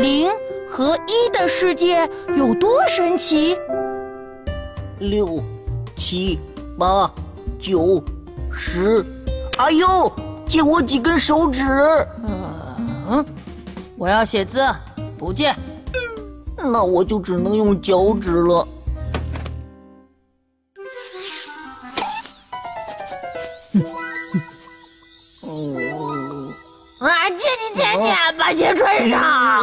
零和一的世界有多神奇？六、七、八、九、十，哎呦，借我几根手指。嗯，我要写字，不借。那我就只能用脚趾了。嗯，啊，借你借你，把鞋穿上。啊！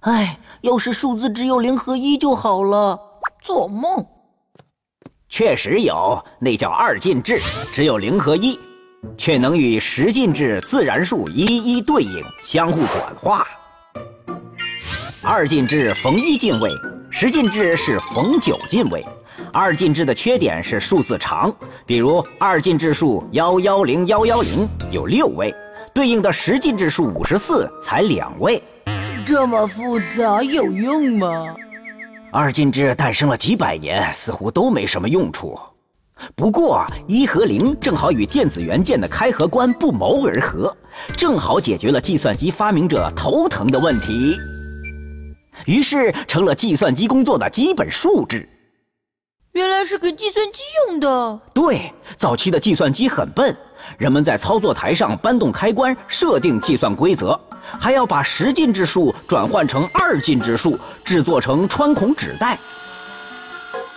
哎，要是数字只有零和一就好了。做梦。确实有，那叫二进制，只有零和一，却能与十进制自然数一一对应，相互转化。二进制逢一进位，十进制是逢九进位。二进制的缺点是数字长，比如二进制数幺幺零幺幺零有六位，对应的十进制数五十四才两位。这么复杂有用吗？二进制诞生了几百年，似乎都没什么用处。不过一和零正好与电子元件的开合关不谋而合，正好解决了计算机发明者头疼的问题，于是成了计算机工作的基本素质。原来是给计算机用的。对，早期的计算机很笨，人们在操作台上搬动开关，设定计算规则，还要把十进制数转换成二进制数，制作成穿孔纸带。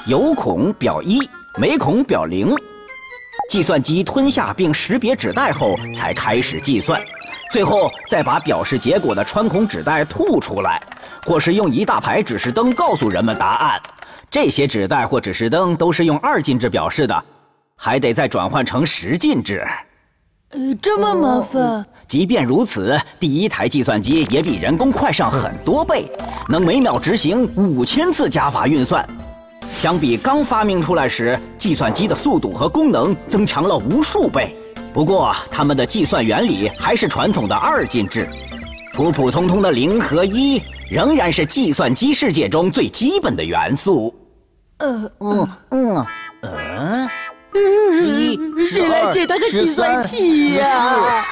有孔表一，没孔表零。计算机吞下并识别纸袋后，才开始计算，最后再把表示结果的穿孔纸袋吐出来，或是用一大排指示灯告诉人们答案。这些纸袋或指示灯都是用二进制表示的，还得再转换成十进制。呃，这么麻烦。即便如此，第一台计算机也比人工快上很多倍，能每秒执行五千次加法运算。相比刚发明出来时，计算机的速度和功能增强了无数倍。不过，它们的计算原理还是传统的二进制，普普通通的零和一仍然是计算机世界中最基本的元素。嗯嗯嗯嗯，谁来借他个计算器呀？